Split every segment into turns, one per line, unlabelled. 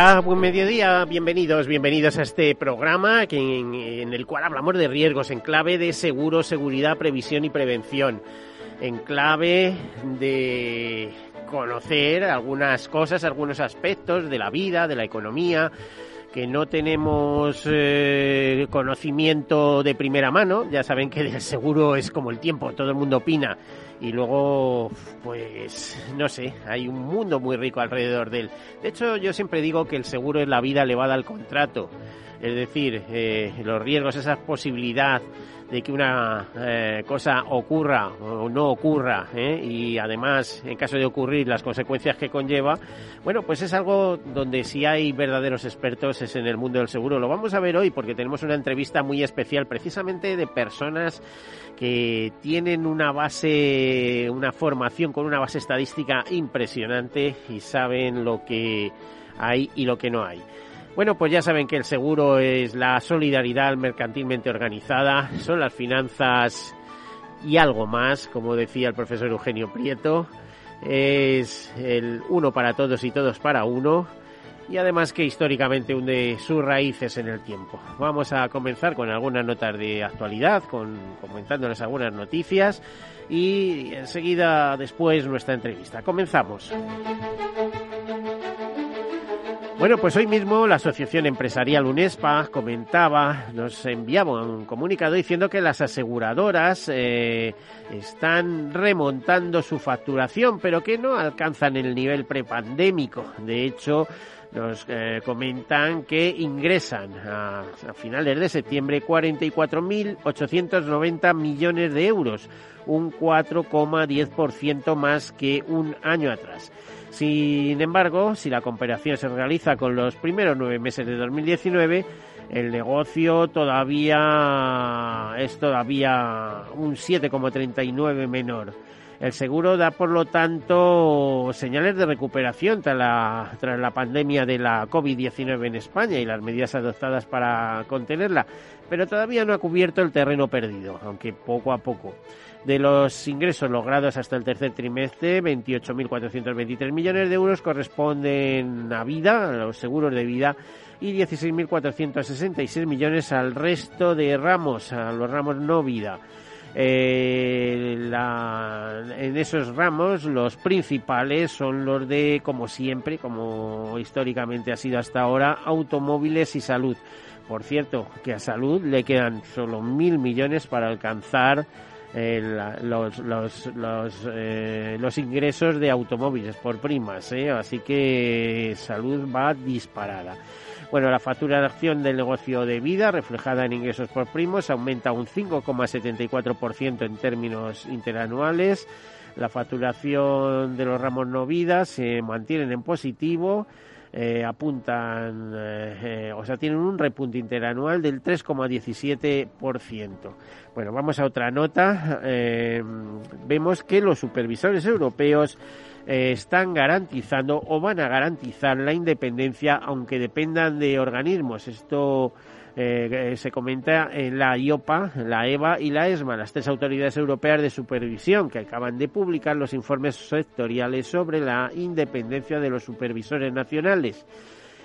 Hola, buen mediodía, bienvenidos, bienvenidos a este programa en, el cual hablamos de riesgos en clave de seguro, seguridad, previsión y prevención, en clave de conocer algunas cosas, algunos aspectos de la vida, de la economía, que no tenemos eh, conocimiento de primera mano, ya saben que el seguro es como el tiempo, todo el mundo opina y luego, pues, no sé, hay un mundo muy rico alrededor de él. De hecho, yo siempre digo que el seguro es la vida elevada al contrato, es decir, eh, los riesgos, esa posibilidad de que una eh, cosa ocurra o no ocurra ¿eh? y además en caso de ocurrir las consecuencias que conlleva bueno pues es algo donde si hay verdaderos expertos es en el mundo del seguro lo vamos a ver hoy porque tenemos una entrevista muy especial precisamente de personas que tienen una base una formación con una base estadística impresionante y saben lo que hay y lo que no hay bueno, pues ya saben que el seguro es la solidaridad mercantilmente organizada, son las finanzas y algo más, como decía el profesor Eugenio Prieto, es el uno para todos y todos para uno, y además que históricamente hunde sus raíces en el tiempo. Vamos a comenzar con algunas notas de actualidad, con, comentándoles algunas noticias y enseguida después nuestra entrevista. Comenzamos. Bueno, pues hoy mismo la Asociación Empresarial UNESPA comentaba, nos enviaba un comunicado diciendo que las aseguradoras eh, están remontando su facturación, pero que no alcanzan el nivel prepandémico. De hecho, nos eh, comentan que ingresan a, a finales de septiembre 44.890 millones de euros, un 4,10% más que un año atrás. Sin embargo, si la comparación se realiza con los primeros nueve meses de 2019, el negocio todavía es todavía un 7,39 menor. El seguro da, por lo tanto, señales de recuperación tras la, tras la pandemia de la COVID-19 en España y las medidas adoptadas para contenerla, pero todavía no ha cubierto el terreno perdido, aunque poco a poco. De los ingresos logrados hasta el tercer trimestre, 28.423 millones de euros corresponden a vida, a los seguros de vida, y 16.466 millones al resto de ramos, a los ramos no vida. Eh, en esos ramos los principales son los de, como siempre, como históricamente ha sido hasta ahora, automóviles y salud. Por cierto, que a salud le quedan solo mil millones para alcanzar los, los, los, eh, los, ingresos de automóviles por primas, ¿eh? así que salud va disparada. Bueno, la facturación del negocio de vida reflejada en ingresos por primos aumenta un 5,74% en términos interanuales. La facturación de los ramos no vida se mantienen en positivo eh, apuntan, eh, o sea, tienen un repunte interanual del 3,17%. Bueno, vamos a otra nota. Eh, vemos que los supervisores europeos están garantizando o van a garantizar la independencia aunque dependan de organismos. Esto eh, se comenta en la IOPA, la EVA y la ESMA, las tres autoridades europeas de supervisión, que acaban de publicar los informes sectoriales sobre la independencia de los supervisores nacionales.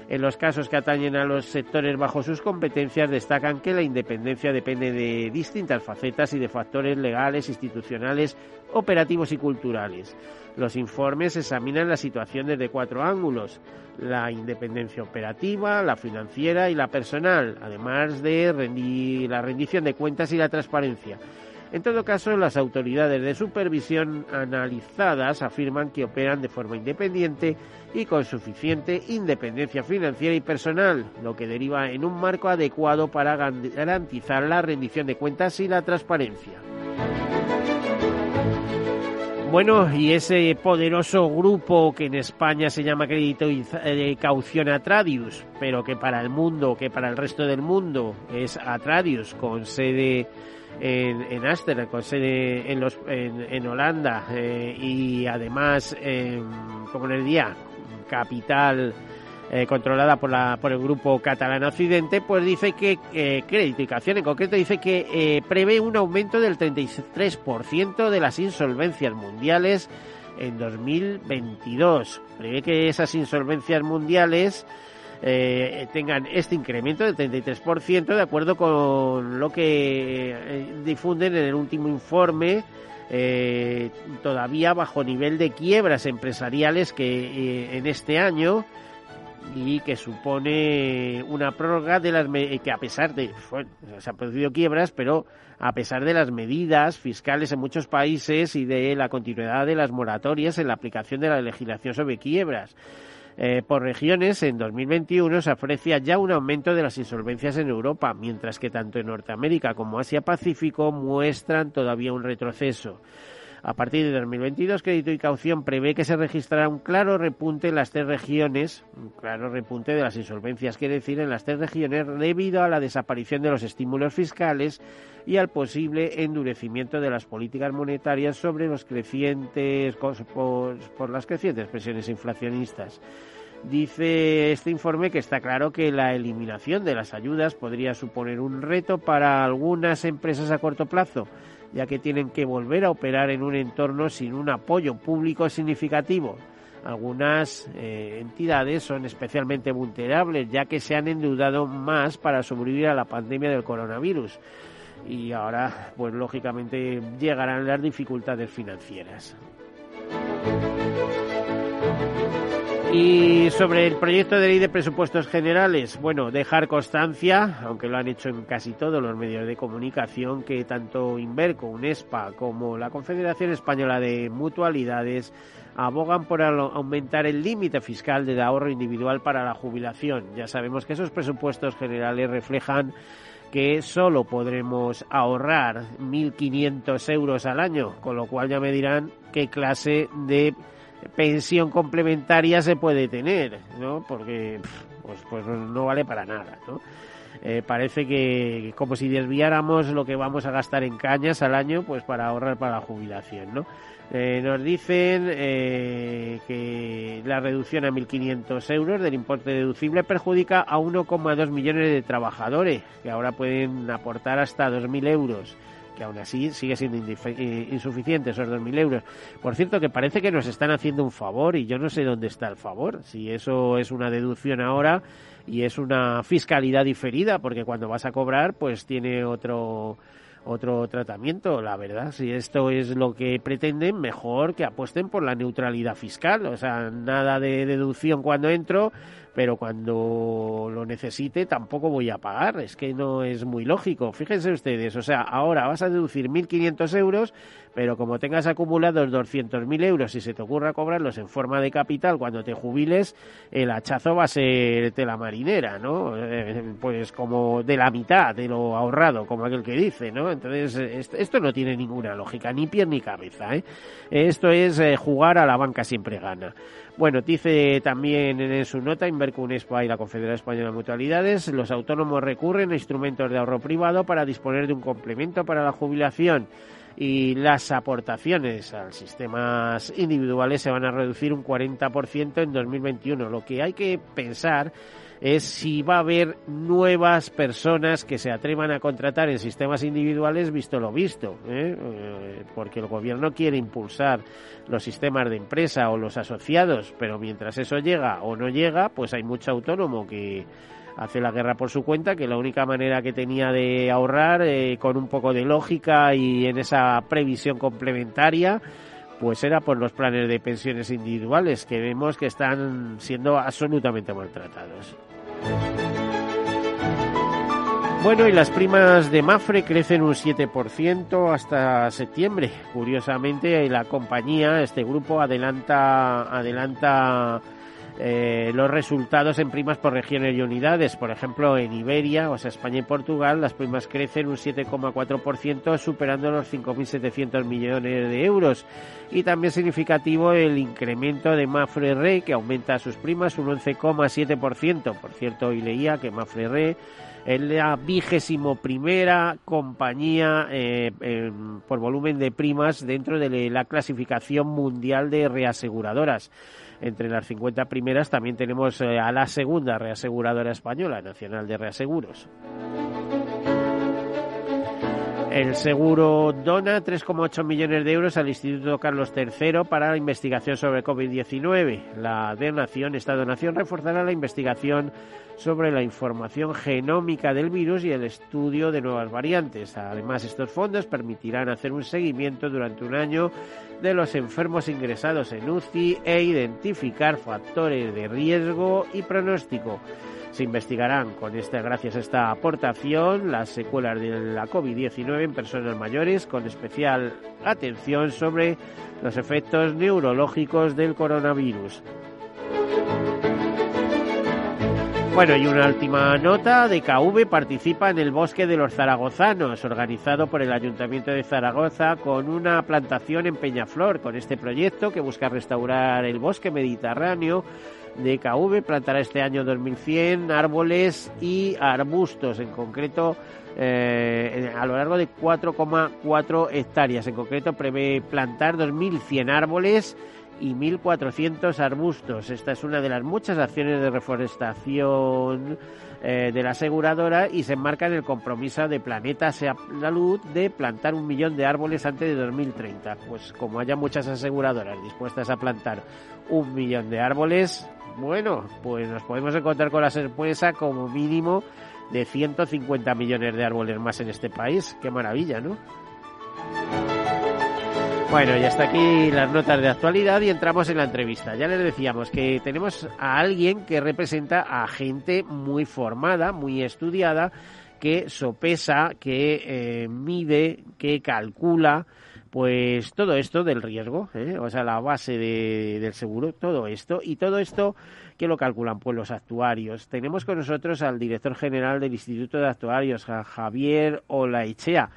En los casos que atañen a los sectores bajo sus competencias, destacan que la independencia depende de distintas facetas y de factores legales, institucionales, operativos y culturales. Los informes examinan la situación desde cuatro ángulos la independencia operativa, la financiera y la personal, además de la rendición de cuentas y la transparencia. En todo caso, las autoridades de supervisión analizadas afirman que operan de forma independiente y con suficiente independencia financiera y personal, lo que deriva en un marco adecuado para garantizar la rendición de cuentas y la transparencia. Bueno, y ese poderoso grupo que en España se llama Crédito eh, Caución Atradius, pero que para el mundo, que para el resto del mundo es Atradius, con sede en, en con sede en, los, en, Holanda eh, y además, como les día, capital eh, controlada por, la, por el grupo catalán Occidente, pues dice que eh, en concreto dice que eh, prevé un aumento del 33% de las insolvencias mundiales en 2022. Prevé que esas insolvencias mundiales eh, tengan este incremento del 33% de acuerdo con lo que difunden en el último informe todavía bajo nivel de quiebras empresariales que en este año y que supone una prórroga de las que a pesar de se han producido quiebras, pero a pesar de las medidas fiscales en muchos países y de la continuidad de las moratorias en la aplicación de la legislación sobre quiebras. Eh, por regiones, en 2021 se aprecia ya un aumento de las insolvencias en Europa, mientras que tanto en Norteamérica como Asia-Pacífico muestran todavía un retroceso. A partir de 2022, Crédito y Caución prevé que se registrará un claro repunte en las tres regiones, un claro repunte de las insolvencias, quiere decir, en las tres regiones debido a la desaparición de los estímulos fiscales y al posible endurecimiento de las políticas monetarias sobre los crecientes por, por las crecientes presiones inflacionistas. Dice este informe que está claro que la eliminación de las ayudas podría suponer un reto para algunas empresas a corto plazo ya que tienen que volver a operar en un entorno sin un apoyo público significativo. Algunas eh, entidades son especialmente vulnerables, ya que se han endeudado más para sobrevivir a la pandemia del coronavirus. Y ahora, pues lógicamente, llegarán las dificultades financieras. Y sobre el proyecto de ley de presupuestos generales, bueno, dejar constancia, aunque lo han hecho en casi todos los medios de comunicación, que tanto Inverco, UNESPA como la Confederación Española de Mutualidades abogan por aumentar el límite fiscal de ahorro individual para la jubilación. Ya sabemos que esos presupuestos generales reflejan que solo podremos ahorrar 1.500 euros al año, con lo cual ya me dirán qué clase de pensión complementaria se puede tener, ¿no? Porque pues, pues no vale para nada, ¿no? Eh, parece que como si desviáramos lo que vamos a gastar en cañas al año, pues para ahorrar para la jubilación, ¿no? Eh, nos dicen eh, que la reducción a 1.500 euros del importe deducible perjudica a 1,2 millones de trabajadores, que ahora pueden aportar hasta 2.000 euros que aún así sigue siendo eh, insuficiente esos 2.000 euros. Por cierto, que parece que nos están haciendo un favor y yo no sé dónde está el favor. Si eso es una deducción ahora y es una fiscalidad diferida, porque cuando vas a cobrar, pues tiene otro otro tratamiento, la verdad. Si esto es lo que pretenden, mejor que apuesten por la neutralidad fiscal. O sea, nada de deducción cuando entro, pero cuando lo necesite tampoco voy a pagar. Es que no es muy lógico. Fíjense ustedes, o sea, ahora vas a deducir 1.500 euros, pero como tengas acumulados 200.000 euros y se te ocurra cobrarlos en forma de capital cuando te jubiles, el hachazo va a ser tela marinera, ¿no? Eh, pues como de la mitad de lo ahorrado, como aquel que dice, ¿no? Entonces, esto no tiene ninguna lógica, ni pie ni cabeza, ¿eh? Esto es eh, jugar a la banca siempre gana. Bueno, dice también en su nota Invercunespa y la Confederación Española de Mutualidades, los autónomos recurren a instrumentos de ahorro privado para disponer de un complemento para la jubilación y las aportaciones a sistemas individuales se van a reducir un 40% en 2021. Lo que hay que pensar es si va a haber nuevas personas que se atrevan a contratar en sistemas individuales visto lo visto, ¿eh? Eh, porque el gobierno quiere impulsar los sistemas de empresa o los asociados, pero mientras eso llega o no llega, pues hay mucho autónomo que hace la guerra por su cuenta, que la única manera que tenía de ahorrar eh, con un poco de lógica y en esa previsión complementaria, pues era por los planes de pensiones individuales que vemos que están siendo absolutamente maltratados. Bueno, y las primas de Mafre crecen un 7% hasta septiembre. Curiosamente, la compañía, este grupo, adelanta, adelanta eh, los resultados en primas por regiones y unidades. Por ejemplo, en Iberia, o sea, España y Portugal, las primas crecen un 7,4%, superando los 5.700 millones de euros. Y también significativo el incremento de Mafre Re, que aumenta sus primas un 11,7%. Por cierto, hoy leía que Mafre Re es la vigésimo primera compañía eh, por volumen de primas dentro de la clasificación mundial de reaseguradoras. Entre las 50 primeras también tenemos eh, a la segunda reaseguradora española, Nacional de Reaseguros. El seguro dona 3,8 millones de euros al Instituto Carlos III para la investigación sobre COVID-19. La donación, esta donación reforzará la investigación sobre la información genómica del virus y el estudio de nuevas variantes. Además, estos fondos permitirán hacer un seguimiento durante un año de los enfermos ingresados en UCI e identificar factores de riesgo y pronóstico. Se investigarán con esta, gracias a esta aportación las secuelas de la COVID-19 en personas mayores, con especial atención sobre los efectos neurológicos del coronavirus. Bueno, y una última nota, de KV participa en el Bosque de los Zaragozanos, organizado por el Ayuntamiento de Zaragoza con una plantación en Peñaflor. Con este proyecto que busca restaurar el bosque mediterráneo, de KV plantará este año 2100 árboles y arbustos, en concreto eh, a lo largo de 4,4 hectáreas. En concreto prevé plantar 2100 árboles y 1.400 arbustos. Esta es una de las muchas acciones de reforestación eh, de la aseguradora y se enmarca en el compromiso de Planeta Salud de plantar un millón de árboles antes de 2030. Pues como haya muchas aseguradoras dispuestas a plantar un millón de árboles, bueno, pues nos podemos encontrar con la sorpresa como mínimo de 150 millones de árboles más en este país. Qué maravilla, ¿no? Bueno, ya está aquí las notas de actualidad y entramos en la entrevista. Ya les decíamos que tenemos a alguien que representa a gente muy formada, muy estudiada, que sopesa, que eh, mide, que calcula, pues todo esto del riesgo, ¿eh? o sea, la base del seguro, todo esto, y todo esto que lo calculan pues los actuarios. Tenemos con nosotros al director general del Instituto de Actuarios, Javier Olaichea.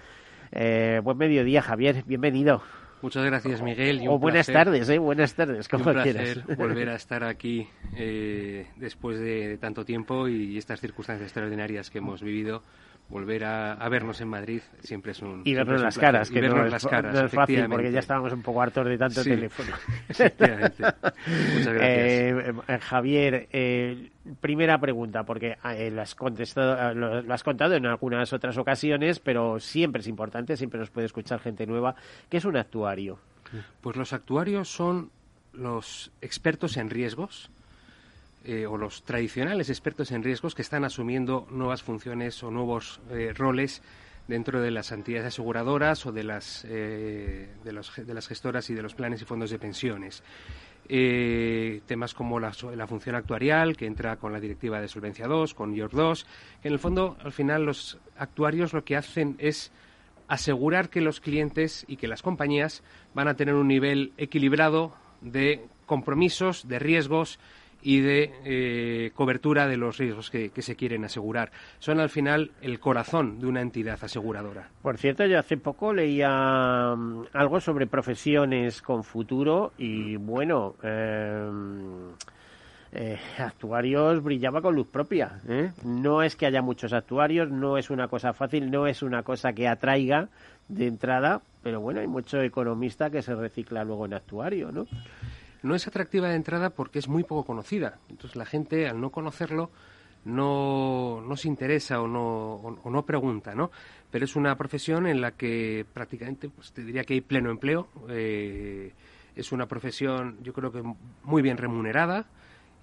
Eh, buen mediodía, Javier, bienvenido.
Muchas gracias, Miguel.
o buenas tardes, ¿eh? Buenas tardes, como
un placer volver a estar aquí eh, después de tanto tiempo y estas circunstancias extraordinarias que hemos vivido volver a, vernos en Madrid siempre es un
y vernos las caras que no, las caras, es fácil porque ya estábamos un poco hartos de tanto teléfono.
muchas gracias.
Eh, eh, Javier eh, primera pregunta porque lo has contestado lo, has contado en algunas otras ocasiones pero siempre es importante siempre nos puede escuchar gente nueva. ¿qué es un actuario?
pues los actuarios son los expertos en riesgos eh, o los tradicionales expertos en riesgos que están asumiendo nuevas funciones o nuevos eh, roles dentro de las entidades aseguradoras o de las, eh, de, las gestoras y de los planes y fondos de pensiones. temas como la, la, función actuarial, que entra con la directiva de Solvencia II, con IOR 2, que en el fondo, al final, los actuarios lo que hacen es asegurar que los clientes y que las compañías van a tener un nivel equilibrado de compromisos, de riesgos y de eh, cobertura de los riesgos que, se quieren asegurar. Son al final el corazón de una entidad aseguradora.
Por cierto, yo hace poco leía mm, algo sobre profesiones con futuro y bueno, em, eh, actuarios brillaba con luz propia. ¿eh? No es que haya muchos actuarios, no es una cosa fácil, no es una cosa que atraiga de entrada, pero bueno, hay mucho economista que se recicla luego en actuario, ¿no?
No es atractiva de entrada porque es muy poco conocida. Entonces la gente, al no conocerlo, no, no se interesa o no, o, no pregunta, ¿no? Pero es una profesión en la que prácticamente, pues te diría que hay pleno empleo. Eh, es una profesión, yo creo que muy bien remunerada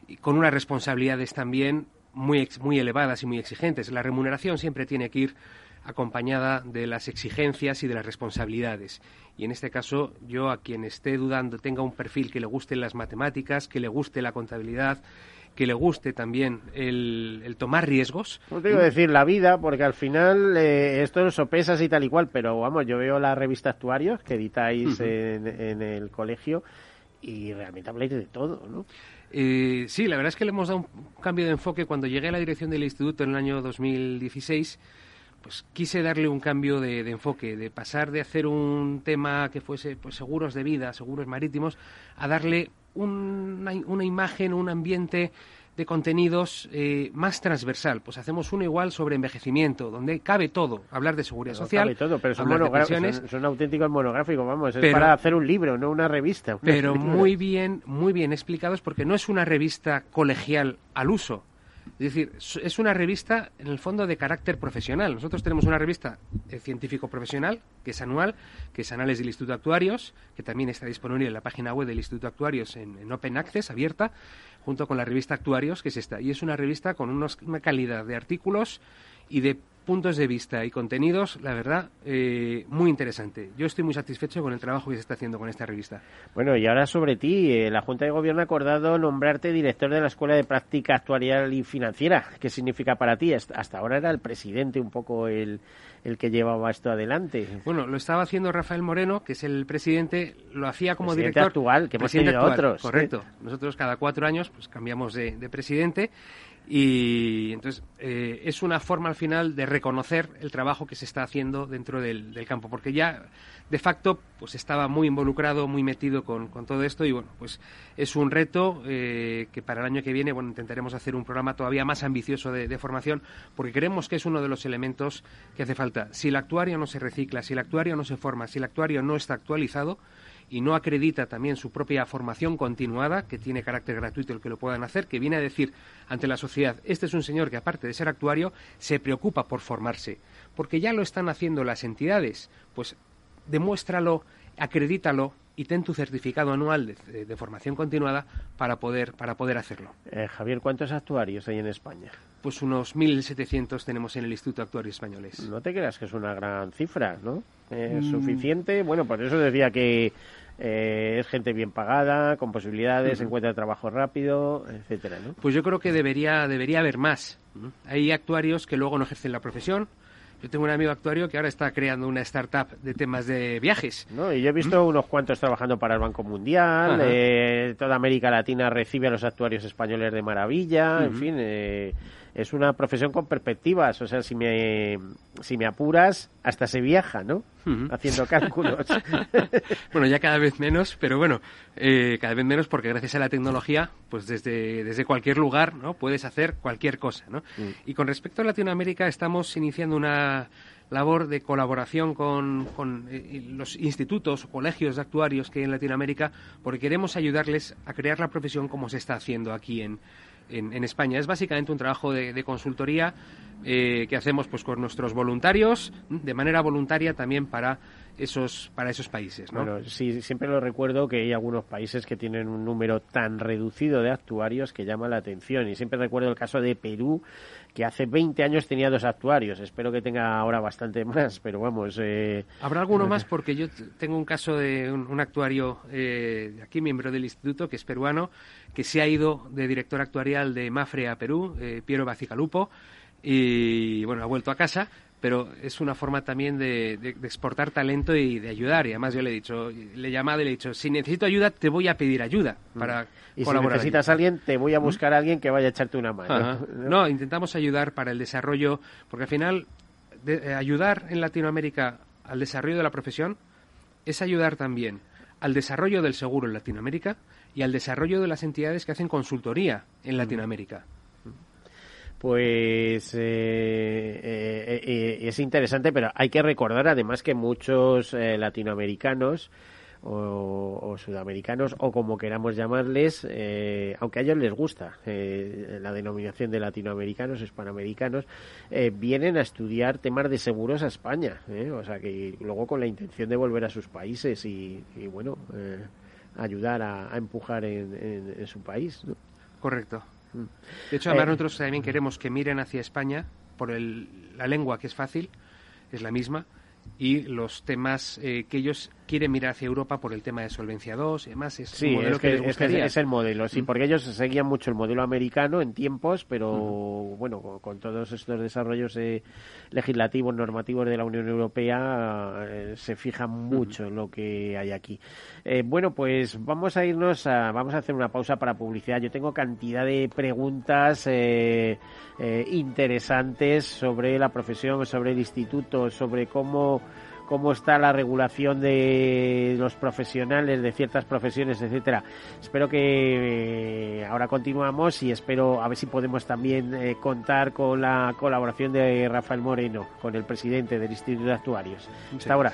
y con unas responsabilidades también muy, muy elevadas y muy exigentes. La remuneración siempre tiene que ir acompañada de las exigencias y de las responsabilidades. Y en este caso, yo a quien esté dudando, tenga un perfil que le guste las matemáticas, que le guste la contabilidad, que le guste también el, tomar riesgos.
No te digo decir la vida, porque al final eh, esto sopesas y tal y cual, pero vamos, yo veo la revista Actuarios que editáis en, el colegio y realmente habláis de todo, ¿no?
Eh, sí, la verdad es que le hemos dado un cambio de enfoque. Cuando llegué a la dirección del instituto en el año 2016, pues quise darle un cambio de, enfoque, de pasar de hacer un tema que fuese pues, seguros de vida, seguros marítimos, a darle una, una imagen, un ambiente de contenidos eh, más transversal. Pues hacemos uno igual sobre envejecimiento, donde cabe todo. Hablar de seguridad social.
Cabe todo, pero son, son, son, auténticos monográficos, vamos. Es para hacer un libro, no una revista.
pero muy bien, muy bien explicados, porque no es una revista colegial al uso. Es decir, es una revista en el fondo de carácter profesional. Nosotros tenemos una revista eh, científico profesional, que es anual, que es Anales del Instituto de Actuarios, que también está disponible en la página web del Instituto de Actuarios en, Open Access, abierta, junto con la revista Actuarios, que es esta. Y es una revista con una calidad de artículos y de puntos de vista y contenidos, la verdad, eh, muy interesante. Yo estoy muy satisfecho con el trabajo que se está haciendo con esta revista.
Bueno, y ahora sobre ti, eh, la Junta de Gobierno ha acordado nombrarte director de la Escuela de Práctica Actuarial y Financiera. ¿Qué significa para ti? Hasta ahora era el presidente un poco el, el que llevaba esto adelante.
Bueno, lo estaba haciendo Rafael Moreno, que es el presidente, lo hacía como
presidente
director.
actual, que hemos tenido otros.
Correcto. Nosotros cada cuatro años pues cambiamos de, de presidente y entonces eh, es una forma al final de reconocer el trabajo que se está haciendo dentro del, campo, porque ya de facto pues estaba muy involucrado, muy metido con, todo esto y bueno, pues es un reto eh, que para el año que viene bueno intentaremos hacer un programa todavía más ambicioso de, formación, porque creemos que es uno de los elementos que hace falta. Si el actuario no se recicla, si el actuario no se forma, si el actuario no está actualizado, y no acredita también su propia formación continuada, que tiene carácter gratuito el que lo puedan hacer, que viene a decir ante la sociedad, este es un señor que aparte de ser actuario, se preocupa por formarse, porque ya lo están haciendo las entidades, pues demuéstralo, acredítalo y ten tu certificado anual de, formación continuada para poder, para poder hacerlo.
Eh, Javier, ¿cuántos actuarios hay en España?
Pues unos 1.700 tenemos en el Instituto de Actuarios Españoles.
No te creas que es una gran cifra, ¿no? ¿Es mm. suficiente? Bueno, por eso decía que eh, es gente bien pagada, con posibilidades, encuentra trabajo rápido, etcétera, ¿no?
Pues yo creo que debería, debería haber más. Hay actuarios que luego no ejercen la profesión, yo tengo un amigo actuario que ahora está creando una startup de temas de viajes.
No, y yo he visto unos cuantos trabajando para el Banco Mundial. Eh, toda América Latina recibe a los actuarios españoles de maravilla. En fin, eh, es una profesión con perspectivas. O sea, si me, si me apuras, hasta se viaja, ¿no? Haciendo cálculos.
bueno, ya cada vez menos, pero bueno, eh, cada vez menos porque gracias a la tecnología, pues desde, desde cualquier lugar, ¿no? Puedes hacer cualquier cosa, ¿no? Mm. Y con respecto a Latinoamérica, estamos iniciando una labor de colaboración con, con eh, los institutos o colegios de actuarios que hay en Latinoamérica, porque queremos ayudarles a crear la profesión como se está haciendo aquí en, en, España. Es básicamente un trabajo de, consultoría eh, que hacemos pues con nuestros voluntarios de manera voluntaria también para esos para esos países
bueno sí siempre lo recuerdo que hay algunos países que tienen un número tan reducido de actuarios que llama la atención y siempre recuerdo el caso de Perú que hace 20 años tenía dos actuarios. Espero que tenga ahora bastante más, pero vamos. Eh,
Habrá alguno más porque yo tengo un caso de un, actuario eh, aquí, miembro del instituto, que es peruano, que se ha ido de director actuarial de Mafre a Perú, eh, Piero Bacicalupo, y bueno, ha vuelto a casa, pero es una forma también de, exportar talento y de ayudar. Y además yo le he dicho, le he llamado y le he dicho, si necesito ayuda, te voy a pedir ayuda mm. para
y si necesitas a alguien, te voy a ¿Mm? buscar a alguien que vaya a echarte una mano.
¿no? intentamos ayudar para el desarrollo, porque al final eh, ayudar en Latinoamérica al desarrollo de la profesión es ayudar también al desarrollo del seguro en Latinoamérica y al desarrollo de las entidades que hacen consultoría en mm. Latinoamérica
pues eh, eh, eh, es interesante, pero hay que recordar además que muchos latinoamericanos o, sudamericanos o como queramos llamarles, aunque a ellos les gusta la denominación de latinoamericanos, hispanoamericanos, vienen a estudiar temas de seguros a España, o sea que luego con la intención de volver a sus países y, bueno, ayudar a, empujar en, su país.
Correcto. De hecho, además eh, nosotros también queremos que miren hacia España por la lengua, que es fácil, es la misma, y los temas eh, que ellos quieren mirar hacia Europa por el tema de solvencia 2 y demás. Es
sí,
modelo
es que,
les
es, el modelo, sí, mm. porque ellos seguían mucho el modelo americano en tiempos, pero bueno, con, todos estos desarrollos eh, legislativos, normativos de la Unión Europea, eh, se fijan mucho en lo que hay aquí. Eh, bueno, pues vamos a irnos a, vamos a hacer una pausa para publicidad. Yo tengo cantidad de preguntas interesantes sobre la profesión, sobre el instituto, sobre cómo cómo está la regulación de los profesionales de ciertas profesiones, etcétera. Espero que eh, ahora continuamos y espero a ver si podemos también eh, contar con la colaboración de Rafael Moreno, con el presidente del Instituto de Actuarios. Hasta ahora.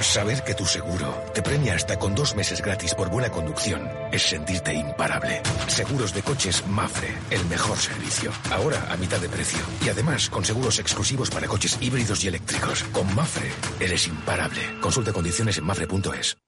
Saber que tu seguro te premia hasta con dos meses gratis por buena conducción es sentirte imparable. Seguros de coches Mafre, el mejor servicio. Ahora a mitad de precio. Y además con seguros exclusivos para coches híbridos y eléctricos. Con Mafre eres imparable. Consulta condiciones en mafre.es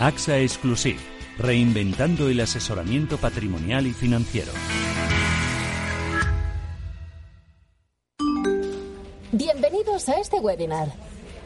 AXA Exclusive, reinventando el asesoramiento patrimonial y financiero.
Bienvenidos a este webinar.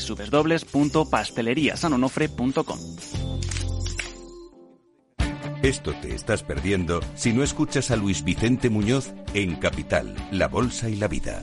www.pasteleriasanonofre.com.
Esto te estás perdiendo si no escuchas a Luis Vicente Muñoz en Capital, La Bolsa y la Vida.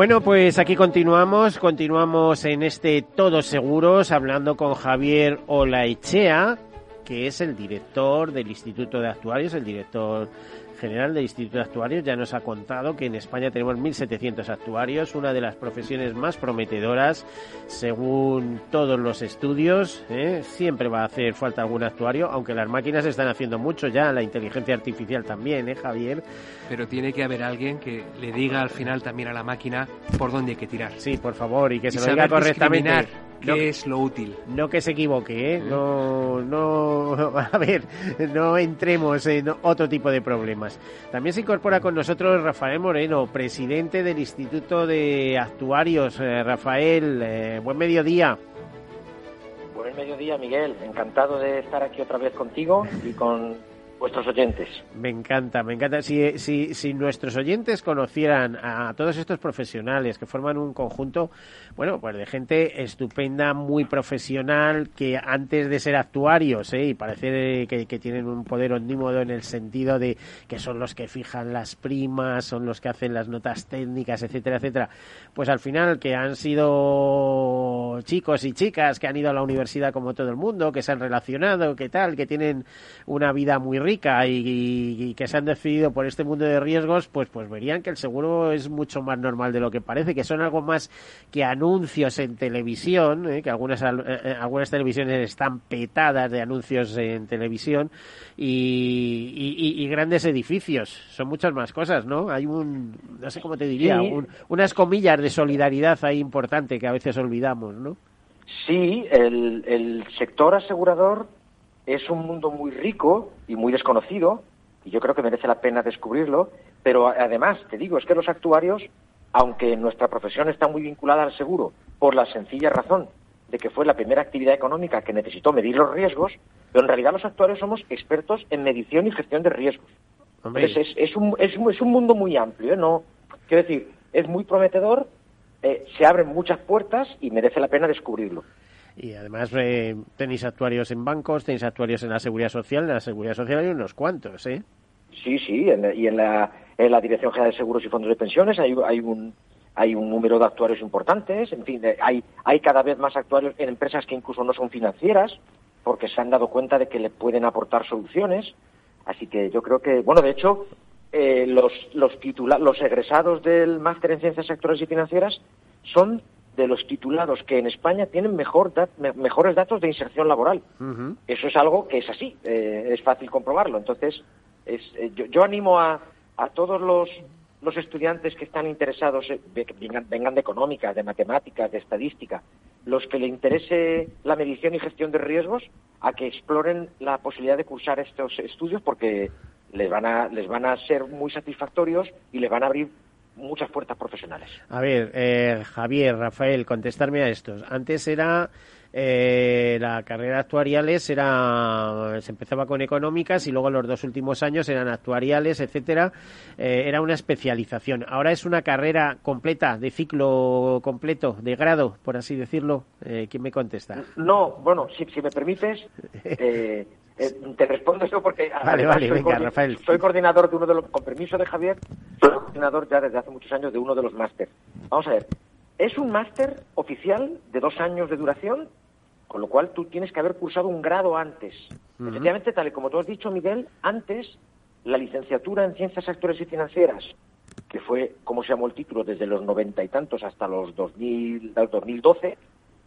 Bueno, pues aquí continuamos, continuamos en este Todos Seguros, hablando con Javier Olaechea, que es el director del Instituto de Actuarios, el director general del Instituto de Actuarios ya nos ha contado que en España tenemos 1.700 actuarios, una de las profesiones más prometedoras según todos los estudios. ¿eh? Siempre va a hacer falta algún actuario, aunque las máquinas están haciendo mucho ya, la inteligencia artificial también, ¿eh, Javier?
Pero tiene que haber alguien que le diga al final también a la máquina por dónde hay que tirar.
Sí, por favor, y que se lo diga correctamente.
¿Qué es lo útil?
No que se equivoque, ¿eh? No, no, a ver, no entremos en otro tipo de problemas. También se incorpora con nosotros Rafael Moreno, presidente del Instituto de Actuarios. Eh, Rafael, eh, buen mediodía.
Buen mediodía, Miguel. Encantado de estar aquí otra vez contigo y con vuestros oyentes.
Me encanta, me encanta. Si, si, si nuestros oyentes conocieran a todos estos profesionales que forman un conjunto, bueno, pues de gente estupenda, muy profesional, que antes de ser actuarios, ¿eh? y parece que, que, tienen un poder omnímodo en el sentido de que son los que fijan las primas, son los que hacen las notas técnicas, etcétera, etcétera, pues al final que han sido chicos y chicas que han ido a la universidad como todo el mundo, que se han relacionado, que tal, que tienen una vida muy rica, y, que se han decidido por este mundo de riesgos, pues, pues verían que el seguro es mucho más normal de lo que parece, que son algo más que anuncios en televisión, ¿eh? que algunas, eh, eh, algunas televisiones están petadas de anuncios en televisión y, grandes edificios. Son muchas más cosas, ¿no? Hay un, no sé cómo te diría, unas comillas de solidaridad ahí importante que a veces olvidamos, ¿no?
Sí, el, el sector asegurador es un mundo muy rico y muy desconocido, y yo creo que merece la pena descubrirlo, pero además, te digo, es que los actuarios, aunque nuestra profesión está muy vinculada al seguro, por la sencilla razón de que fue la primera actividad económica que necesitó medir los riesgos, pero en realidad los actuarios somos expertos en medición y gestión de riesgos. Entonces, es, un, es, es, un, mundo muy amplio, ¿eh? No, quiero decir, es muy prometedor, eh, se abren muchas puertas y merece la pena descubrirlo.
Y además eh, tenéis actuarios en bancos, tenéis actuarios en la seguridad social, en la seguridad social hay unos cuantos, ¿eh?
Sí, sí, y en la, en la Dirección General de Seguros y Fondos de Pensiones hay, hay un hay un número de actuarios importantes, en fin, hay, hay cada vez más actuarios en empresas que incluso no son financieras, porque se han dado cuenta de que le pueden aportar soluciones. Así que yo creo que, bueno, de hecho, eh, los, los, los egresados del máster en ciencias sectoriales y financieras son de los titulados que en España tienen mejor mejores datos de inserción laboral. Eso es algo que es así, eh, es fácil comprobarlo. Entonces, es, eh, yo, animo a, a todos los, los, estudiantes que están interesados, eh, vengan, vengan, de económica, de matemáticas, de estadística, los que le interese la medición y gestión de riesgos, a que exploren la posibilidad de cursar estos estudios porque les van a, les van a ser muy satisfactorios y les van a abrir muchas puertas profesionales.
A ver, eh, Javier, Rafael, contestarme a estos. Antes era eh, la carrera actuariales era se empezaba con económicas y luego los dos últimos años eran actuariales, etcétera. Eh, era una especialización. Ahora es una carrera completa, de ciclo completo, de grado, por así decirlo. Eh, ¿Quién me contesta?
No, bueno, si, si me permites. Eh, te respondo eso porque
vale, vale, venga, Rafael.
soy coordinador de uno de los, con permiso de Javier, soy coordinador ya desde hace muchos años de uno de los másteres. Vamos a ver, es un máster oficial de dos años de duración, con lo cual tú tienes que haber cursado un grado antes. Efectivamente, tal y como tú has dicho, Miguel, antes la licenciatura en Ciencias Actuales y Financieras, que fue, como se llamó el título, desde los noventa y tantos hasta los, 2000, 2012,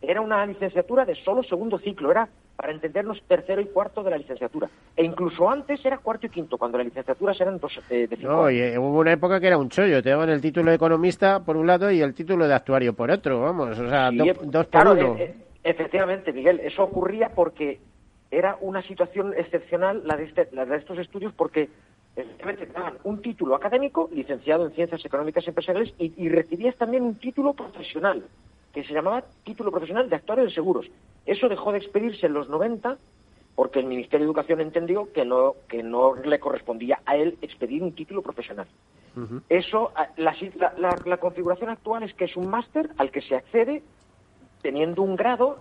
era una licenciatura de solo segundo ciclo, era para entendernos tercero y cuarto de la licenciatura. E incluso antes era cuarto y quinto, cuando las licenciaturas eran dos eh, de cinco
No, y eh, hubo una época que era un chollo. Te daban el título de economista por un lado y el título de actuario por otro, vamos. O sea,
Sí,
do-
eh,
dos por
claro,
uno.
eh, eh, efectivamente, Miguel, eso ocurría porque era una situación excepcional la de, este- la de estos estudios porque efectivamente te daban un título académico, licenciado en Ciencias Económicas y Empresariales, y, y recibías también un título profesional, que se llamaba título profesional de actuario de seguros. Eso dejó de expedirse en los 90 porque el Ministerio de Educación entendió que no, que no le correspondía a él expedir un título profesional. Eso, la- la configuración actual es que es un máster al que se accede teniendo un grado.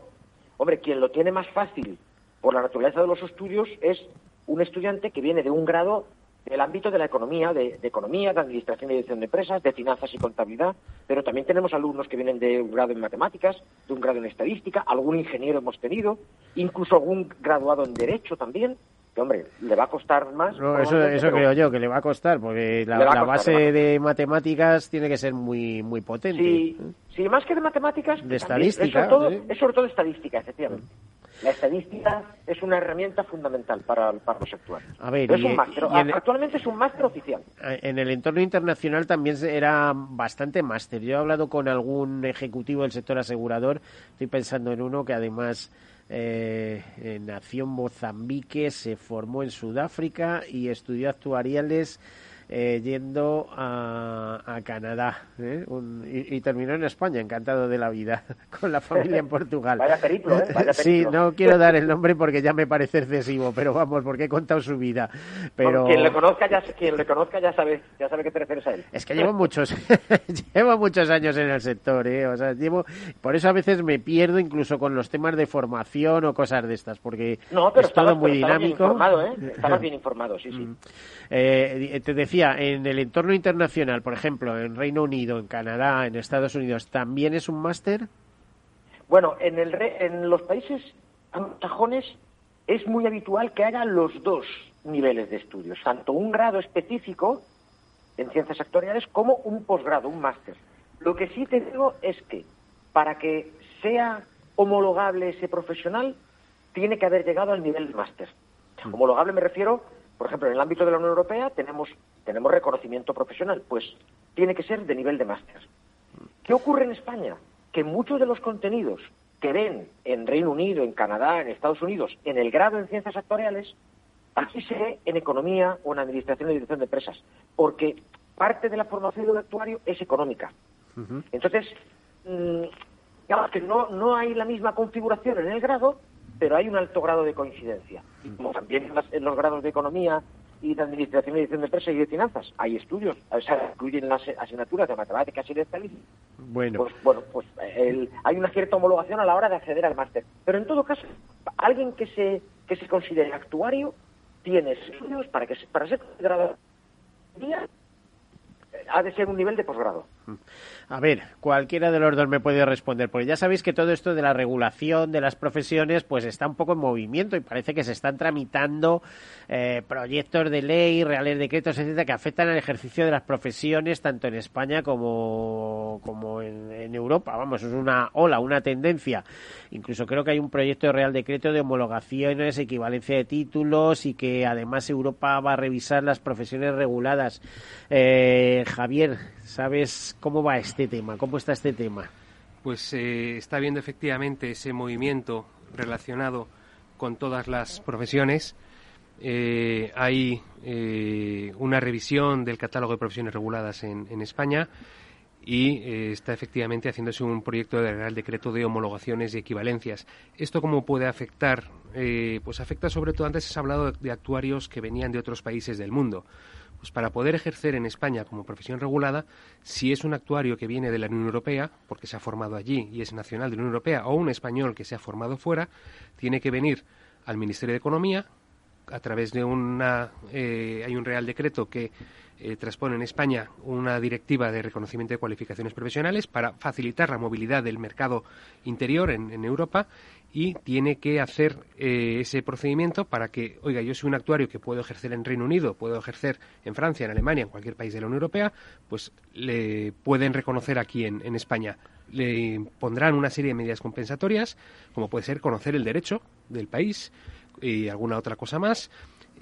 Hombre, quien lo tiene más fácil por la naturaleza de los estudios es un estudiante que viene de un grado del ámbito de la economía, de, de economía, de administración y dirección de empresas, de finanzas y contabilidad, pero también tenemos alumnos que vienen de un grado en matemáticas, de un grado en estadística, algún ingeniero hemos tenido, incluso algún graduado en derecho también, que hombre, le va a costar más.
No, eso, eso creo yo, que le va a costar, porque la,
costar,
base de matemáticas tiene que ser muy, muy potente.
Sí, sí, más que de matemáticas.
De estadística,
Es sobre, todo, es sobre todo estadística, efectivamente. La estadística es una herramienta fundamental para, para los actuarios.
A ver,
Pero es
y-
un máster.
y en-
Actualmente es un máster oficial.
En el entorno internacional también era bastante máster. Yo he hablado con algún ejecutivo del sector asegurador, estoy pensando en uno que además eh, eh, nació en Mozambique, se formó en Sudáfrica y estudió actuariales eh, yendo a, a Canadá ¿eh? Un- y, y terminó en España, encantado de la vida, con la familia en Portugal.
Vaya periplo, ¿eh? Vaya
Sí, no quiero dar el nombre porque ya me parece excesivo, pero vamos, porque he contado su vida. Pero...
Quien le conozca ya, quien le conozca ya sabe, ya sabe que te refieres a él.
Es que llevo muchos, llevo muchos años en el sector, ¿eh? O sea, llevo, por eso a veces me pierdo incluso con los temas de formación o cosas de estas, porque
No, pero
es todo muy
pero estabas bien
dinámico.
informado, ¿eh? Estabas bien informado, sí, sí.
Eh, te decía, en el entorno internacional, por ejemplo, en Reino Unido, en Canadá, en Estados Unidos, ¿también es un máster?
Bueno, en, el re- en los países anglosajones es muy habitual que haya los dos niveles de estudios, tanto un grado específico en ciencias actuariales como un posgrado, un máster. Lo que sí te digo es que para que sea homologable ese profesional, tiene que haber llegado al nivel de máster. Homologable me refiero, por ejemplo, en el ámbito de la Unión Europea tenemos, tenemos reconocimiento profesional, pues tiene que ser de nivel de máster. ¿Qué ocurre en España? Que muchos de los contenidos que ven en Reino Unido, en Canadá, en Estados Unidos, en el grado en ciencias actuariales, aquí se ve en economía o en administración y dirección de empresas, porque parte de la formación de un actuario es económica. Entonces, mm, digamos que no, no hay la misma configuración en el grado, pero hay un alto grado de coincidencia. Y como también en, las- en los grados de economía y de administración y dirección de empresas y de finanzas hay estudios, o sea, incluyen las asignaturas de matemáticas y de estadística.
Bueno,
Pues bueno, pues el- hay una cierta homologación a la hora de acceder al máster. Pero en todo caso, alguien que se que se considere actuario tiene estudios para que para ser considerado día ha de ser un nivel de posgrado.
A ver, cualquiera de los dos me puede responder, porque ya sabéis que todo esto de la regulación de las profesiones pues está un poco en movimiento y parece que se están tramitando eh, proyectos de ley, reales decretos, etcétera, que afectan al ejercicio de las profesiones tanto en España como, en Europa. Vamos, es una ola, una tendencia. Incluso creo que hay un proyecto de real decreto de homologaciones, equivalencia de títulos y que además Europa va a revisar las profesiones reguladas. Eh, Javier, ¿sabes cómo va este tema? ¿Cómo está este tema?
Pues eh, está viendo efectivamente ese movimiento relacionado con todas las profesiones. Eh, hay eh, una revisión del catálogo de profesiones reguladas en, España y está efectivamente haciéndose un proyecto de Real Decreto de homologaciones y equivalencias. ¿Esto cómo puede afectar? Pues afecta sobre todo, antes has hablado de actuarios que venían de otros países del mundo. Pues para poder ejercer en España como profesión regulada, si es un actuario que viene de la Unión Europea, porque se ha formado allí y es nacional de la Unión Europea, o un español que se ha formado fuera, tiene que venir al Ministerio de Economía a través de una eh, hay un real decreto que eh, transpone en España una directiva de reconocimiento de cualificaciones profesionales para facilitar la movilidad del mercado interior en, en Europa y tiene que hacer eh, ese procedimiento para que, oiga, yo soy un actuario que puedo ejercer en Reino Unido, puedo ejercer en Francia, en Alemania, en cualquier país de la Unión Europea, pues le pueden reconocer aquí en, en España. le pondrán una serie de medidas compensatorias, como puede ser conocer el derecho del país y alguna otra cosa más.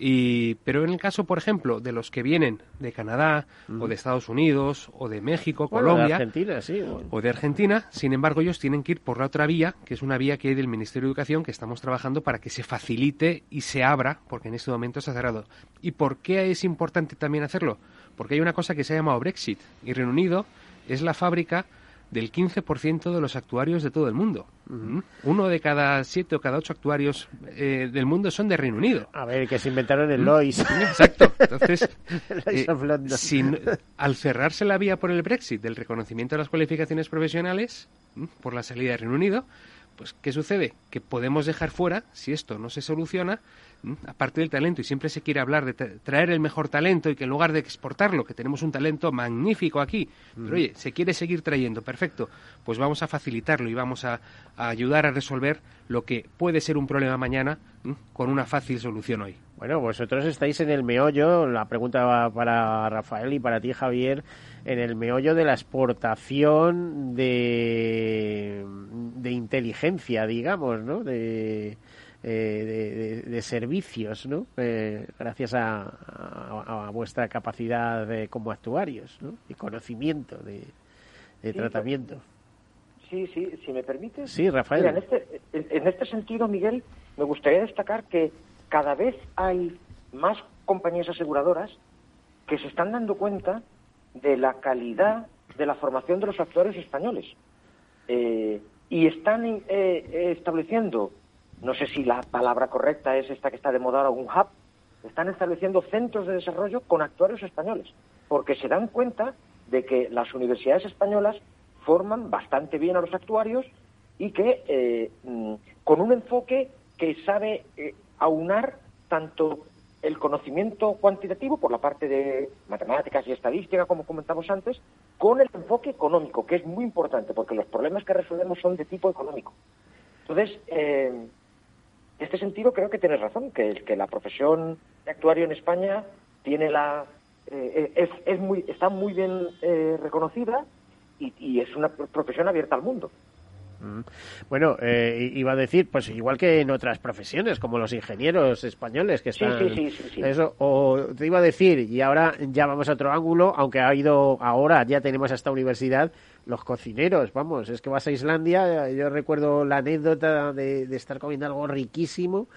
Y, pero en el caso, por ejemplo, de los que vienen de Canadá o de Estados Unidos o de México,
Bueno,
Colombia
de Argentina, sí. bueno.
o de Argentina, sin embargo, ellos tienen que ir por la otra vía, que es una vía que hay del Ministerio de Educación que estamos trabajando para que se facilite y se abra, porque en este momento está cerrado. ¿Y por qué es importante también hacerlo? Porque hay una cosa que se ha llamado Brexit y Reino Unido es la fábrica del 15% de los actuarios de todo el mundo. ¿Mm? Uno de cada siete o cada ocho actuarios eh, del mundo son de Reino Unido.
A ver, que se inventaron el. Lois.
Exacto. Entonces, eh, sin- al cerrarse la vía por el Brexit del reconocimiento de las cualificaciones profesionales por la salida de Reino Unido, pues ¿qué sucede? Que podemos dejar fuera, si esto no se soluciona, aparte del talento, y siempre se quiere hablar de tra- traer el mejor talento y que en lugar de exportarlo, que tenemos un talento magnífico aquí, pero oye, se quiere seguir trayendo, perfecto, pues vamos a facilitarlo y vamos a, a ayudar a resolver lo que puede ser un problema mañana con una fácil solución hoy.
Bueno, vosotros estáis en el meollo, la pregunta va para Rafael y para ti, Javier, en el meollo de la exportación de, de inteligencia, digamos, ¿no? De, eh, de, servicios, ¿no? Eh, gracias a, a- a vuestra capacidad de- como actuarios, ¿no? Y conocimiento de, de
Sí,
tratamiento.
Sí, sí, si me permites.
Sí, Rafael.
Mira, en, este, en este sentido, Miguel, me gustaría destacar que cada vez hay más compañías aseguradoras que se están dando cuenta de la calidad de la formación de los actuarios españoles. Eh, y están eh, eh, estableciendo, no sé si la palabra correcta es esta que está de moda ahora, un hub, están estableciendo centros de desarrollo con actuarios españoles, porque se dan cuenta de que las universidades españolas forman bastante bien a los actuarios y que eh, mm, con un enfoque que sabe aunar tanto el conocimiento cuantitativo por la parte de matemáticas y estadística, como comentamos antes, con el enfoque económico, que es muy importante, porque los problemas que resolvemos son de tipo económico. Entonces, eh, en este sentido creo que tienes razón, que, la profesión de actuario en España tiene la eh, es, es muy está muy bien eh, reconocida y es una profesión abierta al mundo.
Mm. Bueno, eh, iba a decir, pues igual que en otras profesiones, como los ingenieros españoles que están...
sí, sí, sí.
Eso, o te iba a decir, y ahora ya vamos a otro ángulo, aunque ha ido ahora, ya tenemos esta universidad, los cocineros, vamos, es que vas a Islandia, yo recuerdo la anécdota de, de estar comiendo algo riquísimo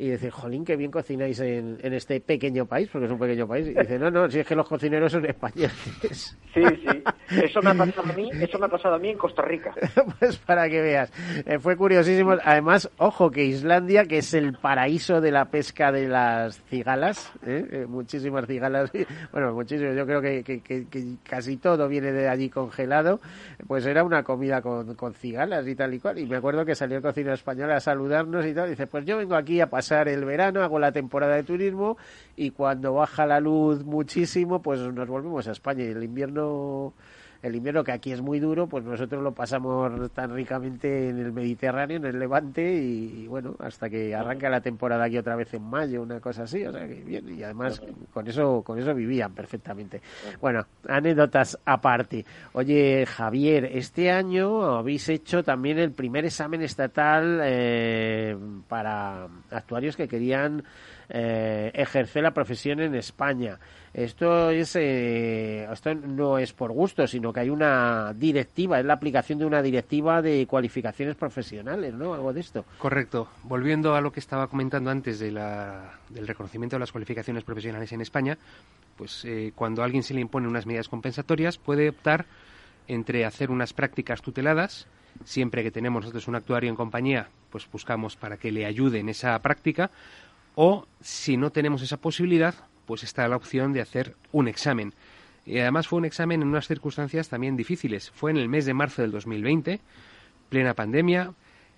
y decir, jolín, qué bien cocináis en, en este pequeño país, porque es un pequeño país. Y dice, no, no, si es que los cocineros son españoles.
Sí, sí. Eso me ha pasado a mí, eso me ha pasado a mí en Costa Rica.
pues para que veas. Eh, fue curiosísimo. Además, ojo que Islandia, que es el paraíso de la pesca de las cigalas, ¿eh? Eh, muchísimas cigalas, bueno, muchísimas, yo creo que, que- que- que casi todo viene de allí congelado, pues era una comida con, con cigalas y tal y cual. Y me acuerdo que salió el cocinero español a saludarnos y tal. Dice, pues yo vengo aquí a pasar el verano, hago la temporada de turismo y cuando baja la luz muchísimo, pues nos volvemos a España. Y el invierno el invierno que aquí es muy duro, pues nosotros lo pasamos tan ricamente en el Mediterráneo, en el Levante, y, bueno, hasta que arranca la temporada aquí otra vez en mayo, una cosa así, o sea que bien, y además con eso, con eso vivían perfectamente. Bueno, anécdotas aparte. Oye, Javier, este año habéis hecho también el primer examen estatal eh, para actuarios que querían eh, ejercer la profesión en España. Esto es eh, esto no es por gusto, sino que hay una directiva, es la aplicación de una directiva de cualificaciones profesionales, ¿no? Algo de esto.
Correcto. Volviendo a lo que estaba comentando antes de la- del reconocimiento de las cualificaciones profesionales en España, pues eh, cuando a alguien se le impone unas medidas compensatorias puede optar entre hacer unas prácticas tuteladas, siempre que tenemos nosotros un actuario en compañía, pues buscamos para que le ayude en esa práctica, o si no tenemos esa posibilidad, pues está la opción de hacer un examen. Y además fue un examen en unas circunstancias también difíciles. Fue en el mes de marzo del 2020, plena pandemia.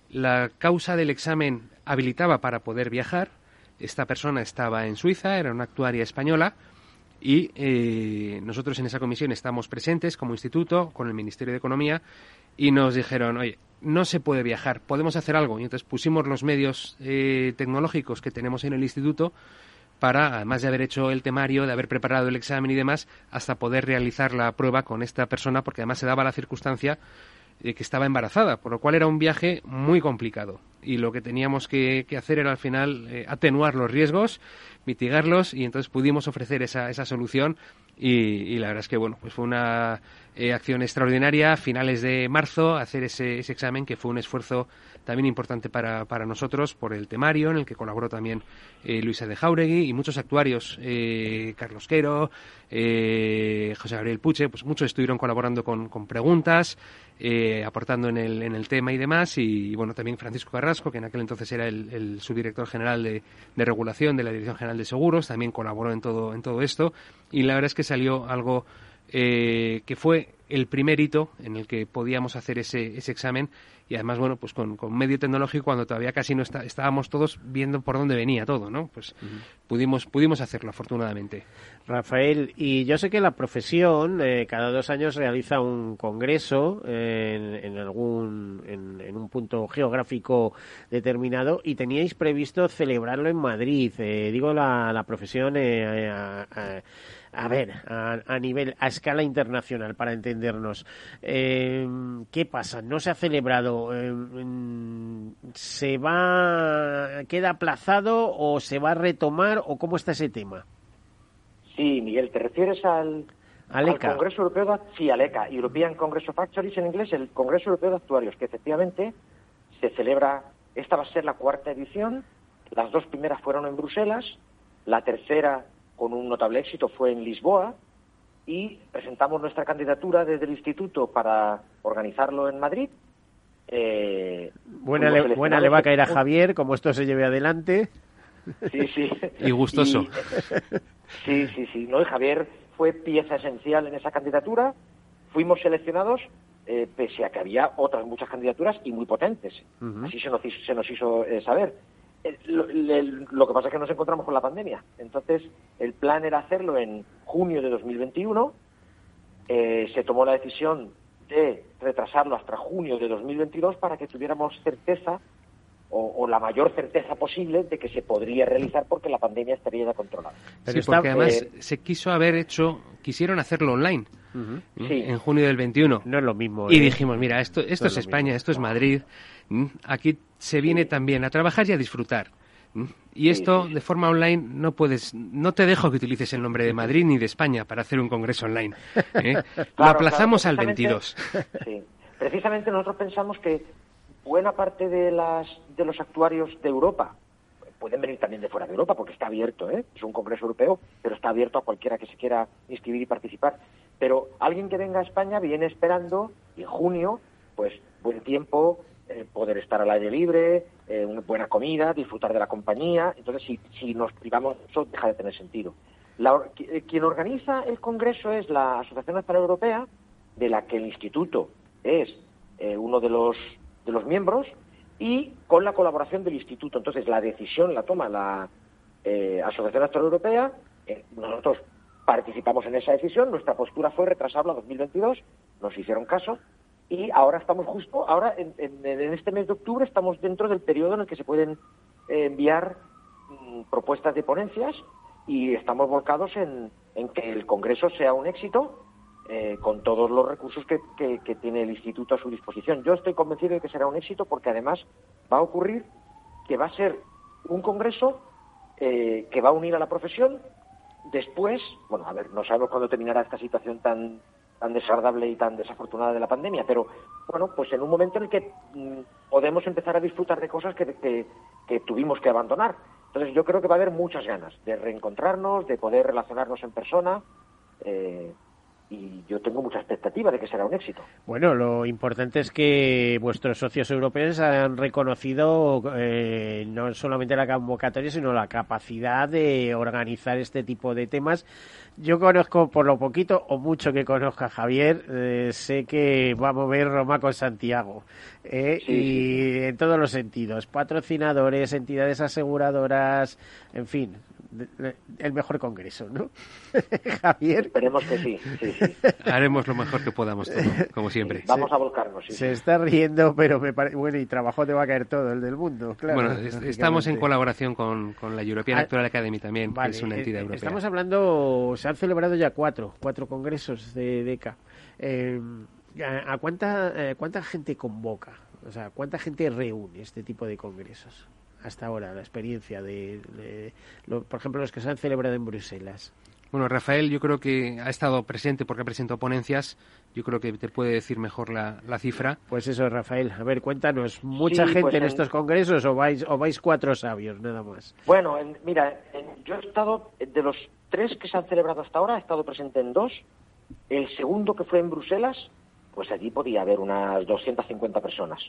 La causa del examen habilitaba para poder viajar. Esta persona estaba en Suiza, era una actuaria española. Y eh, nosotros en esa comisión estamos presentes como instituto, con el Ministerio de Economía, y nos dijeron, oye, no se puede viajar, podemos hacer algo. Y entonces pusimos los medios eh, tecnológicos que tenemos en el instituto para, además de haber hecho el temario, de haber preparado el examen y demás, hasta poder realizar la prueba con esta persona, porque además se daba la circunstancia eh, que estaba embarazada, por lo cual era un viaje muy complicado. Y lo que teníamos que, hacer era al final eh, atenuar los riesgos, mitigarlos y entonces pudimos ofrecer esa, esa solución y, la verdad es que bueno, pues fue una eh, acción extraordinaria, finales de marzo, hacer ese, ese examen que fue un esfuerzo también importante para, para nosotros por el temario, en el que colaboró también eh, Luisa de Jauregui y muchos actuarios, eh, Carlos Quero, eh, José Gabriel Puche, pues muchos estuvieron colaborando con, con preguntas, eh, aportando en el, en el tema y demás, y, bueno, también Francisco Carrasco, que en aquel entonces era el, el subdirector general de, de, regulación de la Dirección General de Seguros, también colaboró en todo, en todo esto, y la verdad es que salió algo eh, que fue el primer hito en el que podíamos hacer ese, ese examen y además, bueno, pues con, medio tecnológico cuando todavía casi no está, estábamos todos viendo por dónde venía todo, ¿no? Pues pudimos, pudimos hacerlo, afortunadamente.
Rafael, y yo sé que la profesión eh, cada dos años realiza un congreso en, algún, en, un punto geográfico determinado y teníais previsto celebrarlo en Madrid. Eh, digo la, la profesión eh, a ver, a, nivel, a escala internacional, para entendernos. Eh, ¿Qué pasa? ¿No se ha celebrado? Eh, ¿Se va, queda aplazado o se va a retomar o cómo está ese tema?
Sí, Miguel, ¿te refieres al, Congreso Europeo de sí, ALECA, European Congress of Actuaries en inglés, el Congreso Europeo de Actuarios, que efectivamente se celebra, esta va a ser la cuarta edición, las dos primeras fueron en Bruselas, la tercera con un notable éxito fue en Lisboa y presentamos nuestra candidatura desde el instituto para organizarlo en Madrid.
Eh, buena le, buena le va a caer a Javier, como esto se lleve adelante.
Sí, sí.
y gustoso.
sí, sí, sí. No, Javier fue pieza esencial en esa candidatura. Fuimos seleccionados eh, pese a que había otras muchas candidaturas y muy potentes. Así se nos, se nos hizo eh, saber. Eh, lo, que pasa es que nos encontramos con la pandemia. Entonces, el plan era hacerlo en junio de 2021. Eh, se tomó la decisión de retrasarlo hasta junio de 2022 para que tuviéramos certeza o, la mayor certeza posible de que se podría realizar porque la pandemia estaría ya controlada.
sí, porque además eh, se quiso haber hecho, quisieron hacerlo online en junio del 21.
No es lo mismo.
Y dijimos, mira, esto, esto es, España, esto es Madrid, aquí se viene también a trabajar y a disfrutar. Y esto de forma online no puedes, no te dejo que utilices el nombre de Madrid ni de España para hacer un congreso online. ¿eh? Lo aplazamos al 22.
Sí. Precisamente nosotros pensamos que buena parte de, las, de los actuarios de Europa pueden venir también de fuera de Europa porque está abierto, ¿eh? es un congreso europeo, pero está abierto a cualquiera que se quiera inscribir y participar. Pero alguien que venga a España viene esperando y en junio, pues buen tiempo, eh, poder estar al aire libre, eh, una buena comida, disfrutar de la compañía. Entonces, si, si nos privamos, eso deja de tener sentido. Eh, quien organiza el Congreso es la Asociación Nacional Europea, de la que el Instituto es uno de los, de los miembros, y con la colaboración del Instituto. Entonces, la decisión la toma la Asociación Nacional Europea. nosotros participamos en esa decisión. Nuestra postura fue retrasarla a 2022. Nos hicieron caso y ahora estamos justo, ahora en, este mes de octubre estamos dentro del periodo en el que se pueden eh, enviar mm, propuestas de ponencias y estamos volcados en, que el Congreso sea un éxito eh, con todos los recursos que, tiene el Instituto a su disposición. Yo estoy convencido de que será un éxito porque además va a ocurrir que va a ser un Congreso eh, que va a unir a la profesión. Después, bueno, a ver, no sabemos cuándo terminará esta situación tan tan desagradable y tan desafortunada de la pandemia, pero bueno, pues en un momento en el que mm, podemos empezar a disfrutar de cosas que, que, tuvimos que abandonar. Entonces yo creo que va a haber muchas ganas de reencontrarnos, de poder relacionarnos en persona. Eh, y yo tengo mucha expectativa de que será un éxito.
Bueno, lo importante es que vuestros socios europeos han reconocido eh, no solamente la convocatoria, sino la capacidad de organizar este tipo de temas. Yo conozco por lo poquito o mucho que conozca a Javier, eh, sé que va a mover Roma con Santiago. Eh, y en todos los sentidos, patrocinadores, entidades aseguradoras, en fin, el mejor congreso, ¿no? Javier.
Esperemos que sí,
Haremos lo mejor que podamos, como siempre.
Vamos a volcarnos.
Se está riendo, pero me parece. Bueno, y trabajo te va a caer todo, el del mundo, claro.
Bueno, estamos en colaboración con, la European ah, Actual Academy también, que es una entidad eh, europea.
Estamos hablando, se han celebrado ya cuatro, cuatro congresos de DECA. Eh, ¿A cuánta, cuánta gente convoca? O sea, ¿cuánta gente reúne este tipo de congresos? Hasta ahora, la experiencia de, por ejemplo, los que se han celebrado en Bruselas.
Bueno, Rafael, yo creo que ha estado presente porque ha presentado ponencias. Yo creo que te puede decir mejor la, cifra.
Pues eso, Rafael. A ver, cuéntanos. ¿Mucha gente pues en, estos congresos o vais, o vais cuatro sabios, nada más?
Bueno, mira, yo he estado, de los tres que se han celebrado hasta ahora, he estado presente en dos. El segundo, que fue en Bruselas, pues allí podía haber unas 250 personas.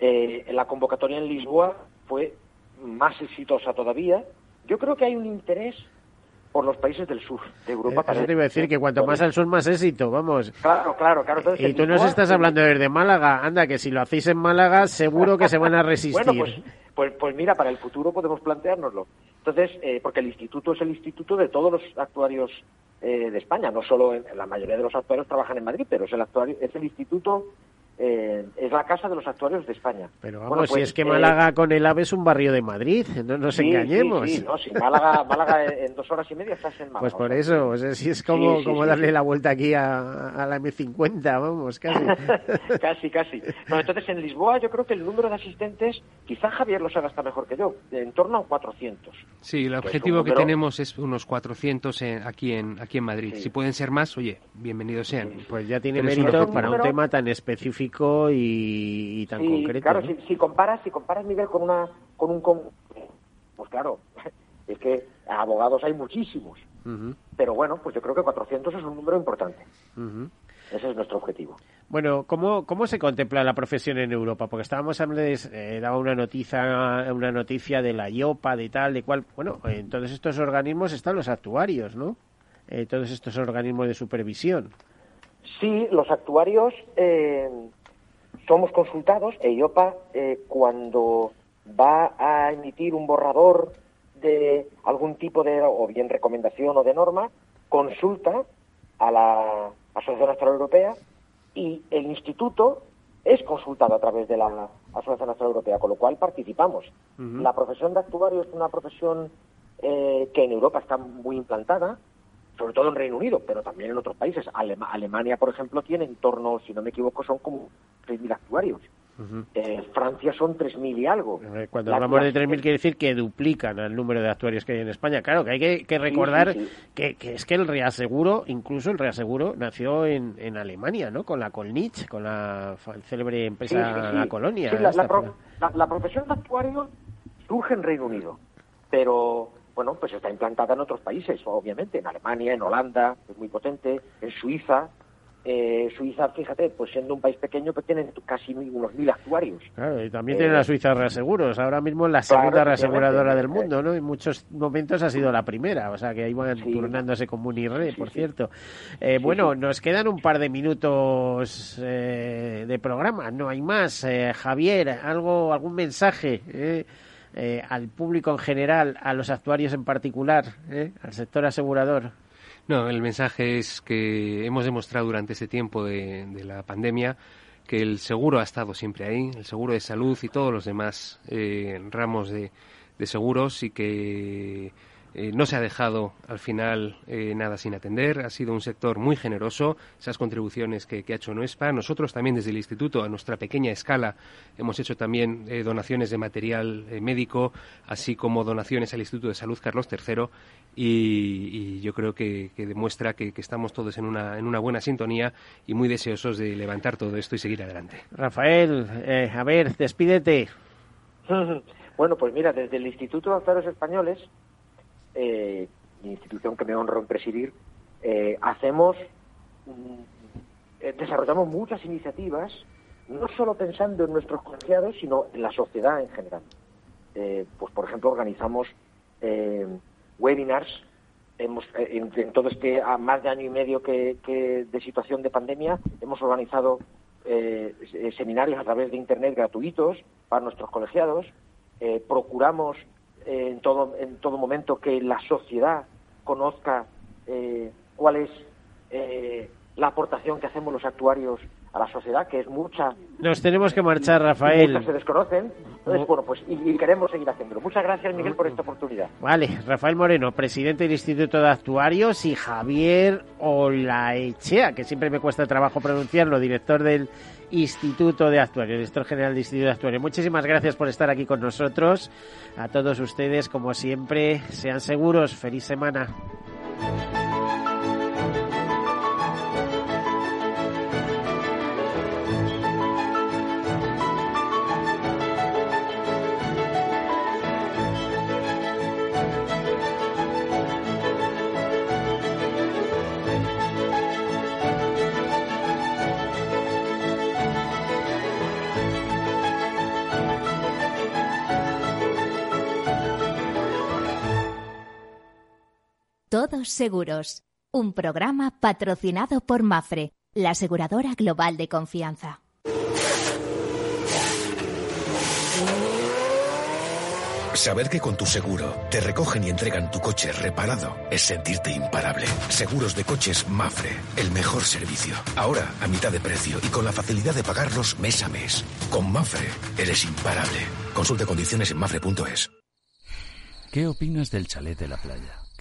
Eh, la convocatoria en Lisboa fue más exitosa todavía. Yo creo que hay un interés por los países del sur de Europa.
Eh, eso te iba a decir que cuanto más al sur más éxito, vamos.
Claro, claro, claro.
y tú nos estás hablando de Málaga, anda, que si lo hacéis en Málaga seguro que se van a resistir.
bueno, pues, pues, pues, mira, para el futuro podemos planteárnoslo. Entonces, eh, porque el instituto es el instituto de todos los actuarios eh, de España, no solo en, la mayoría de los actuarios trabajan en Madrid, pero es el, actuario, es el instituto eh, es la casa de los actuarios de España.
Pero vamos, si pues, es que Málaga eh, con el AVE es un barrio de Madrid, no nos engañemos.
Sí, no, Málaga, Málaga en dos horas y media estás en Málaga.
Pues por eso, o sea, si es como, como darle la vuelta aquí a, a la M50, vamos, casi.
casi, casi. No, entonces en Lisboa yo creo que el número de asistentes, quizá Javier lo sabe hasta mejor que yo, en torno a 400.
Sí, el objetivo que, tenemos es unos 400 aquí, en, aquí en Madrid. Si pueden ser más, oye, bienvenidos sean.
Pues ya tiene mérito para un tema tan específico y, tan concreto.
Claro, si, comparas, si comparas nivel con una, con un, pues claro, es que abogados hay muchísimos. Pero bueno, pues yo creo que 400 es un número importante. Ese es nuestro objetivo.
Bueno, ¿cómo, ¿cómo se contempla la profesión en Europa? Porque estábamos hablando, de, eh, daba una noticia, una noticia de la IOPA, de tal, de cual. Bueno, en todos estos organismos están los actuarios, ¿no? Eh, todos estos organismos de supervisión.
Sí, los actuarios eh, somos consultados e IOPA eh, cuando va a emitir un borrador de algún tipo de, o bien recomendación o de norma, consulta a la Asociación Astral Europea y el instituto es consultado a través de la Asociación Astral Europea, con lo cual participamos. La profesión de actuario es una profesión eh, que en Europa está muy implantada, sobre todo en Reino Unido, pero también en otros países. Alemania, por ejemplo, tiene en torno, si no me equivoco, son como 3.000 actuarios. eh, Francia son 3.000 y algo.
Cuando hablamos de 3.000 quiere decir que duplican el número de actuarios que hay en España. Claro, que hay que, recordar Que, es que el reaseguro, incluso el reaseguro, nació en, en Alemania, ¿no? Con la Colnich, con la célebre empresa La Colonia.
La, la, la, profesión de actuario surge en Reino Unido, pero bueno, pues está implantada en otros países, obviamente, en Alemania, en Holanda, es muy potente, en Suiza. Eh, Suiza, fíjate, pues siendo un país pequeño, pues tienen casi unos mil actuarios.
Claro, y también tiene la eh, Suiza Reaseguros. Ahora mismo la segunda reaseguradora del mundo, ¿no? En muchos momentos ha sido la primera, o sea que ahí van turnándose con Munirre, por cierto. Eh, bueno, nos quedan un par de minutos de programa, no hay más. Javier, algo, algún mensaje. Eh, al público en general, a los actuarios en particular, eh, al sector asegurador?
No, el mensaje es que hemos demostrado durante este tiempo de, la pandemia que el seguro ha estado siempre ahí, el seguro de salud y todos los demás eh, ramos de, de seguros y que eh, no se ha dejado al final eh, nada sin atender. Ha sido un sector muy generoso. Esas contribuciones que, ha hecho NUESPA. Nosotros también desde el Instituto, a nuestra pequeña escala, hemos hecho también eh, donaciones de material médico, así como donaciones al Instituto de Salud Carlos III. Y, yo creo que, demuestra que, estamos todos en una, en una buena sintonía y muy deseosos de levantar todo esto y seguir adelante.
Rafael, a ver, despídete.
Bueno, pues mira, desde el Instituto de Actores Españoles eh, institución que me honro en presidir, eh, hacemos, mm, eh, desarrollamos muchas iniciativas, no solo pensando en nuestros colegiados, sino en la sociedad en general. Eh, pues, por ejemplo, organizamos webinars hemos, en, todo este más de año y medio que, de situación de pandemia, hemos organizado seminarios a través de Internet gratuitos para nuestros colegiados. procuramos en, todo, en todo momento que la sociedad conozca eh, cuál es eh, la aportación que hacemos los actuarios a la sociedad, que es mucha.
Nos tenemos que marchar, Rafael.
Muchas se desconocen. Entonces,
Oh.
bueno, pues y, y queremos seguir haciéndolo. Muchas gracias, Miguel, por esta oportunidad.
Vale, Rafael Moreno, presidente del Instituto de Actuarios, y Javier Olaechea, que siempre me cuesta trabajo pronunciarlo, director del Instituto de Actuarios, director general del Instituto de Actuarios. Muchísimas gracias por estar aquí con nosotros. A todos ustedes, como siempre, sean seguros. Feliz semana.
Todos seguros. Un programa patrocinado por Mafre, la aseguradora global de confianza.
Saber que con tu seguro te recogen y entregan tu coche reparado es sentirte imparable. Seguros de coches Mafre, el mejor servicio. Ahora a mitad de precio y con la facilidad de pagarlos mes a mes. Con Mafre eres imparable. Consulte condiciones en mafre.es.
¿Qué opinas del chalet de la playa?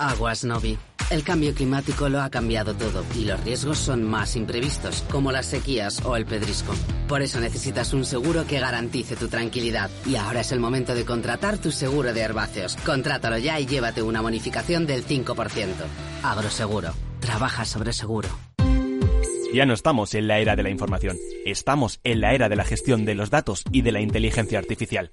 aguas Novi. El cambio climático lo ha cambiado todo y los riesgos son más imprevistos, como las sequías o el pedrisco. Por eso necesitas un seguro que garantice tu tranquilidad. Y ahora es el momento de contratar tu seguro de herbáceos. Contrátalo ya y llévate una bonificación del 5%. Agroseguro. Trabaja sobre seguro.
Ya no estamos en la era de la información, estamos en la era de la gestión de los datos y de la inteligencia artificial.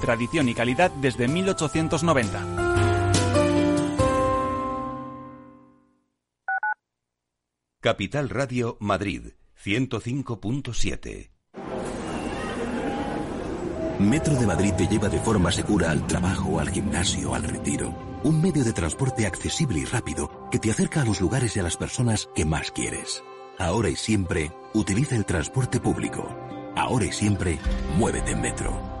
tradición y calidad desde 1890.
Capital Radio Madrid 105.7
Metro de Madrid te lleva de forma segura al trabajo, al gimnasio, al retiro. Un medio de transporte accesible y rápido que te acerca a los lugares y a las personas que más quieres. Ahora y siempre, utiliza el transporte público. Ahora y siempre, muévete en Metro.